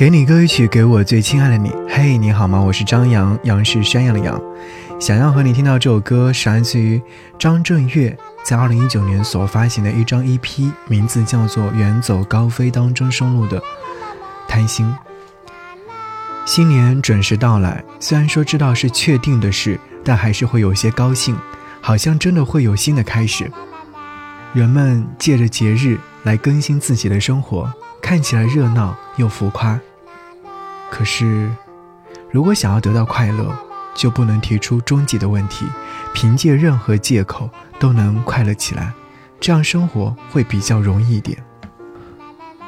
给你歌曲，给我最亲爱的你。嘿，你好吗？我是张扬，杨是山羊的羊。想要和你听到这首歌，是来自于张震岳在二零一九年所发行的一张 EP，名字叫做《远走高飞》当中收录的《贪心》。新年准时到来，虽然说知道是确定的事，但还是会有些高兴，好像真的会有新的开始。人们借着节日来更新自己的生活，看起来热闹又浮夸。可是，如果想要得到快乐，就不能提出终极的问题，凭借任何借口都能快乐起来，这样生活会比较容易一点。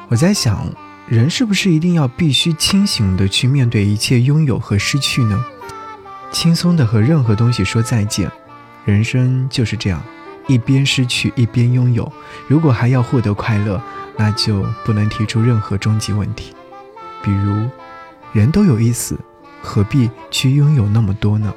我在想，人是不是一定要必须清醒的去面对一切拥有和失去呢？轻松的和任何东西说再见，人生就是这样，一边失去一边拥有。如果还要获得快乐，那就不能提出任何终极问题，比如。人都有一死，何必去拥有那么多呢？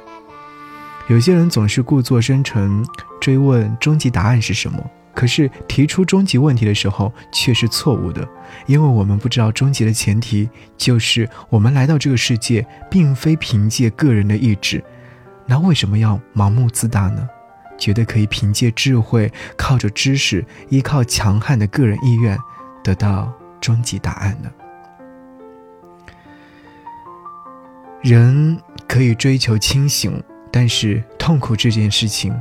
有些人总是故作深沉，追问终极答案是什么。可是提出终极问题的时候却是错误的，因为我们不知道终极的前提就是我们来到这个世界并非凭借个人的意志。那为什么要盲目自大呢？觉得可以凭借智慧、靠着知识、依靠强悍的个人意愿得到终极答案呢？人可以追求清醒，但是痛苦这件事情，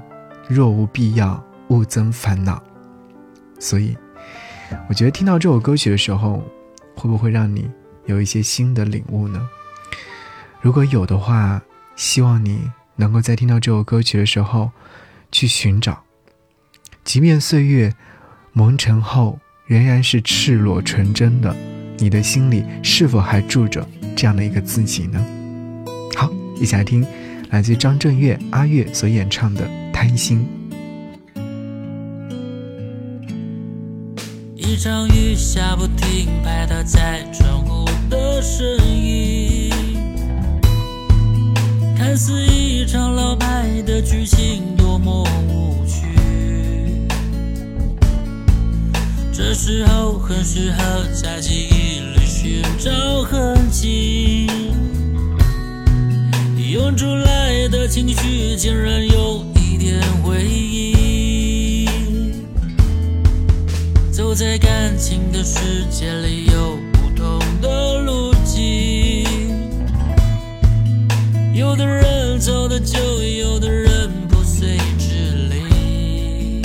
若无必要，勿增烦恼。所以，我觉得听到这首歌曲的时候，会不会让你有一些新的领悟呢？如果有的话，希望你能够在听到这首歌曲的时候，去寻找，即便岁月蒙尘后，仍然是赤裸纯真的，你的心里是否还住着这样的一个自己呢？一起来听，来自张震岳阿岳所演唱的《贪心》。一场雨下不停，拍打在窗户的声音，看似一场老派的剧情，多么无趣。这时候很适合在记忆里寻找痕迹。竟然有一点回忆。走在感情的世界里，有不同的路径。有的人走得久，有的人不随之离。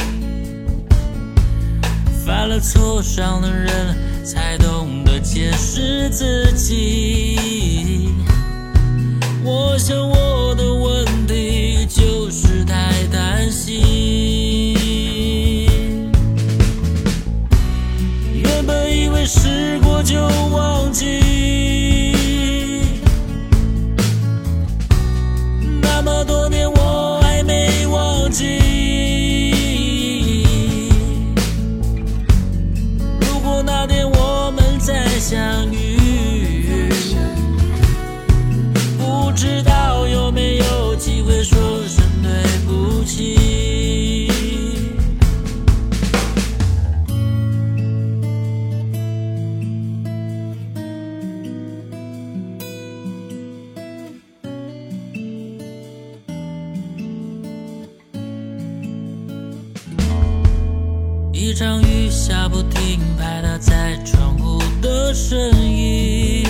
犯了错，伤的人才懂得解释自己。我想我的一场雨下不停，拍打在窗户的声音，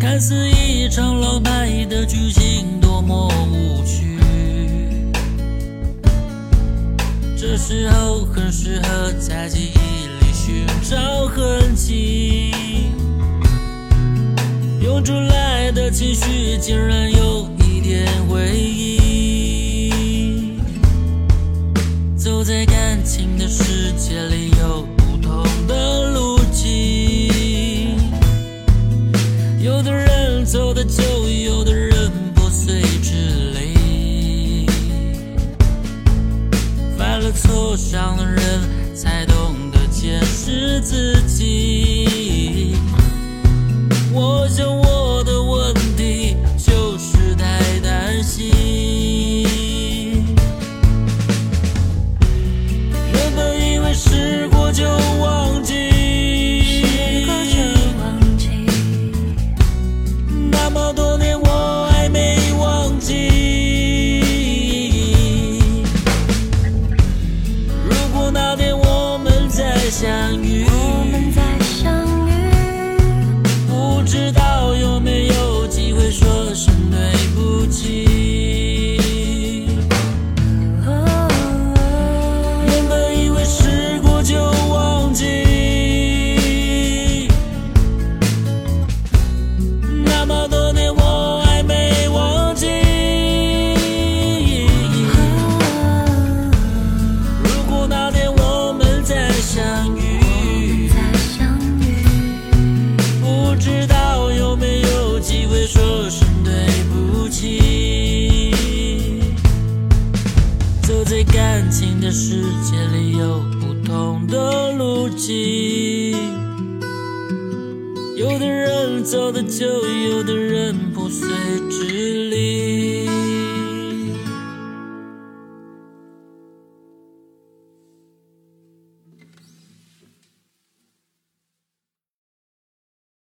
看似一场老派的剧情，多么无趣。这时候很适合在记忆里寻找痕迹，涌出来的情绪，竟然有一点回忆。在感情的世界里，有不同的路径。有的人走的久，有的人不随之离。犯了错，伤了人，才懂得坚持自己。在感情的世界里有不同的路径有的人走的久有的人不随之